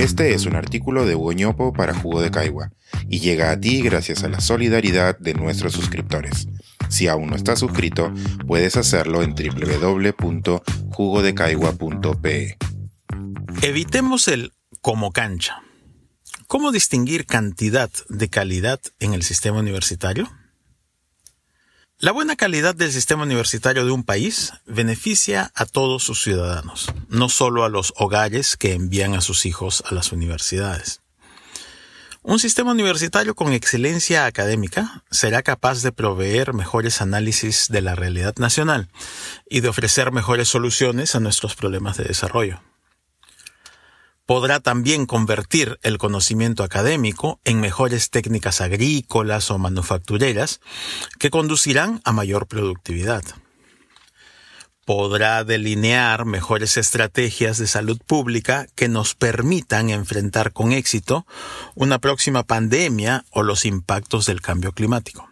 Este es un artículo de Hugo para Jugo de Caigua y llega a ti gracias a la solidaridad de nuestros suscriptores. Si aún no estás suscrito, puedes hacerlo en www.jugodecaigua.pe. Evitemos el como cancha. ¿Cómo distinguir cantidad de calidad en el sistema universitario? La buena calidad del sistema universitario de un país beneficia a todos sus ciudadanos, no solo a los hogares que envían a sus hijos a las universidades. Un sistema universitario con excelencia académica será capaz de proveer mejores análisis de la realidad nacional y de ofrecer mejores soluciones a nuestros problemas de desarrollo podrá también convertir el conocimiento académico en mejores técnicas agrícolas o manufactureras que conducirán a mayor productividad. Podrá delinear mejores estrategias de salud pública que nos permitan enfrentar con éxito una próxima pandemia o los impactos del cambio climático.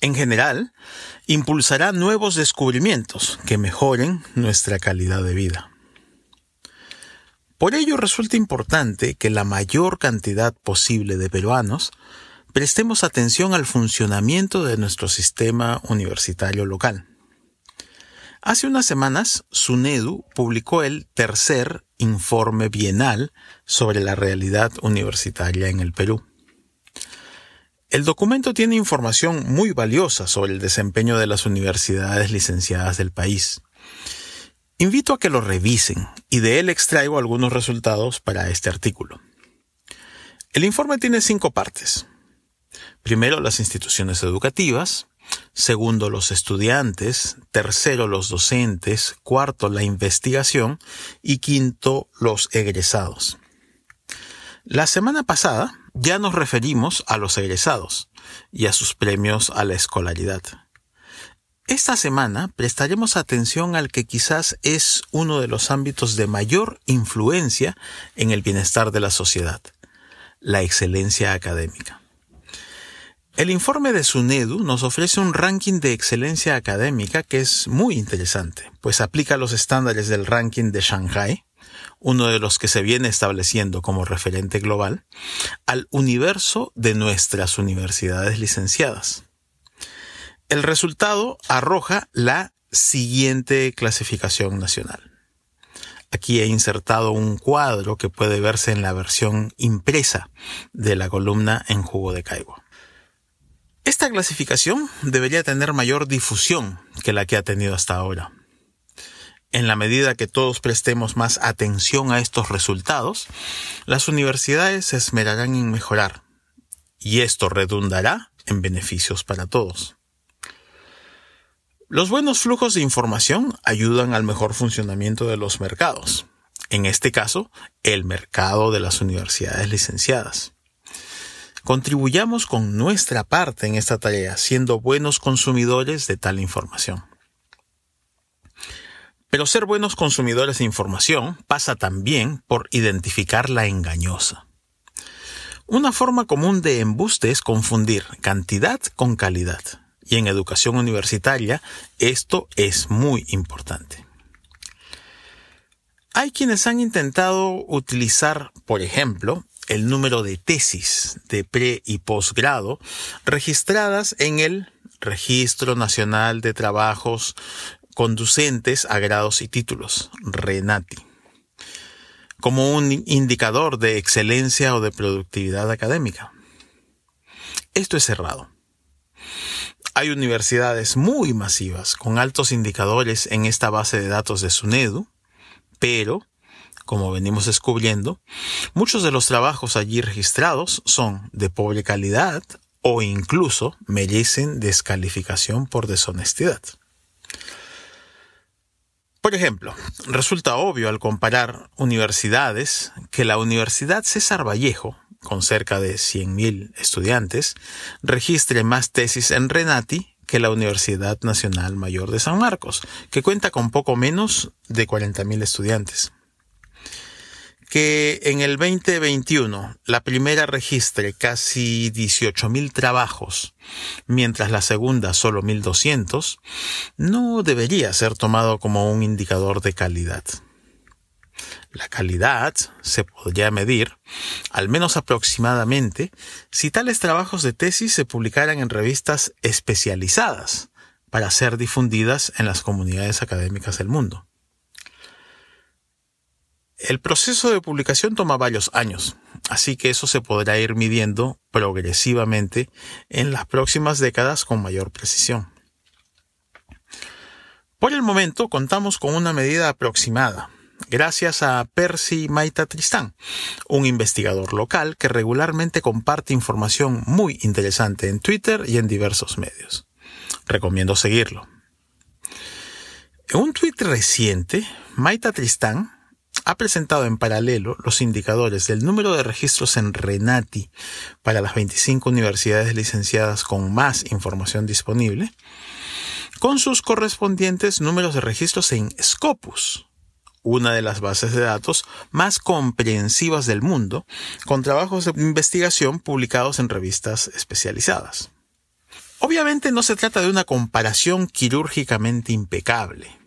En general, impulsará nuevos descubrimientos que mejoren nuestra calidad de vida. Por ello resulta importante que la mayor cantidad posible de peruanos prestemos atención al funcionamiento de nuestro sistema universitario local. Hace unas semanas, SUNEDU publicó el tercer informe bienal sobre la realidad universitaria en el Perú. El documento tiene información muy valiosa sobre el desempeño de las universidades licenciadas del país Invito a que lo revisen y de él extraigo algunos resultados para este artículo. El informe tiene cinco partes. Primero, las instituciones educativas. Segundo, los estudiantes. Tercero, los docentes. Cuarto, la investigación. Y quinto, los egresados. La semana pasada ya nos referimos a los egresados y a sus premios a la escolaridad. Esta semana prestaremos atención al que quizás es uno de los ámbitos de mayor influencia en el bienestar de la sociedad, la excelencia académica. El informe de SUNEDU nos ofrece un ranking de excelencia académica que es muy interesante, pues aplica los estándares del ranking de Shanghai, uno de los que se viene estableciendo como referente global, al universo de nuestras universidades licenciadas. El resultado arroja la siguiente clasificación nacional. Aquí he insertado un cuadro que puede verse en la versión impresa de la columna en jugo de caigo. Esta clasificación debería tener mayor difusión que la que ha tenido hasta ahora. En la medida que todos prestemos más atención a estos resultados, las universidades se esmerarán en mejorar, y esto redundará en beneficios para todos. Los buenos flujos de información ayudan al mejor funcionamiento de los mercados. En este caso, el mercado de las universidades licenciadas. Contribuyamos con nuestra parte en esta tarea, siendo buenos consumidores de tal información. Pero ser buenos consumidores de información pasa también por identificar la engañosa. Una forma común de embuste es confundir cantidad con calidad y en educación universitaria esto es muy importante. Hay quienes han intentado utilizar, por ejemplo, el número de tesis de pre y posgrado registradas en el Registro Nacional de Trabajos Conducentes a Grados y Títulos, RENATI, como un indicador de excelencia o de productividad académica. Esto es cerrado. Hay universidades muy masivas con altos indicadores en esta base de datos de SUNEDU, pero, como venimos descubriendo, muchos de los trabajos allí registrados son de pobre calidad o incluso merecen descalificación por deshonestidad. Por ejemplo, resulta obvio al comparar universidades que la Universidad César Vallejo con cerca de 100.000 estudiantes, registre más tesis en Renati que la Universidad Nacional Mayor de San Marcos, que cuenta con poco menos de 40.000 estudiantes. Que en el 2021 la primera registre casi 18.000 trabajos, mientras la segunda solo 1.200, no debería ser tomado como un indicador de calidad. La calidad se podría medir, al menos aproximadamente, si tales trabajos de tesis se publicaran en revistas especializadas para ser difundidas en las comunidades académicas del mundo. El proceso de publicación toma varios años, así que eso se podrá ir midiendo progresivamente en las próximas décadas con mayor precisión. Por el momento contamos con una medida aproximada, gracias a Percy Maita Tristán, un investigador local que regularmente comparte información muy interesante en Twitter y en diversos medios. Recomiendo seguirlo. En un tweet reciente, Maita Tristán ha presentado en paralelo los indicadores del número de registros en Renati para las 25 universidades licenciadas con más información disponible, con sus correspondientes números de registros en Scopus, una de las bases de datos más comprensivas del mundo, con trabajos de investigación publicados en revistas especializadas. Obviamente no se trata de una comparación quirúrgicamente impecable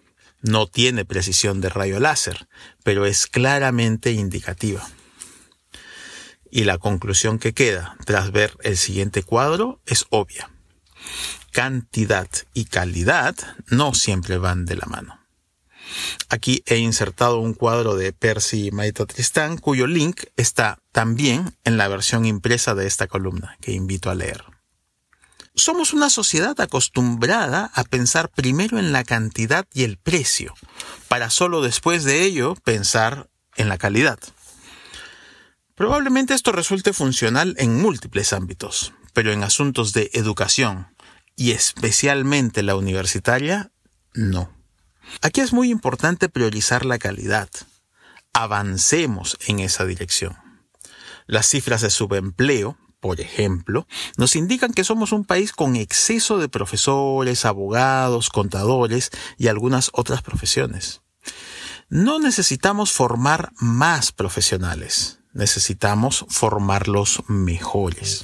no tiene precisión de rayo láser, pero es claramente indicativa. Y la conclusión que queda tras ver el siguiente cuadro es obvia. Cantidad y calidad no siempre van de la mano. Aquí he insertado un cuadro de Percy Maito Tristán cuyo link está también en la versión impresa de esta columna que invito a leer. Somos una sociedad acostumbrada a pensar primero en la cantidad y el precio, para solo después de ello pensar en la calidad. Probablemente esto resulte funcional en múltiples ámbitos, pero en asuntos de educación, y especialmente la universitaria, no. Aquí es muy importante priorizar la calidad. Avancemos en esa dirección. Las cifras de subempleo por ejemplo, nos indican que somos un país con exceso de profesores, abogados, contadores y algunas otras profesiones. No necesitamos formar más profesionales, necesitamos formarlos mejores.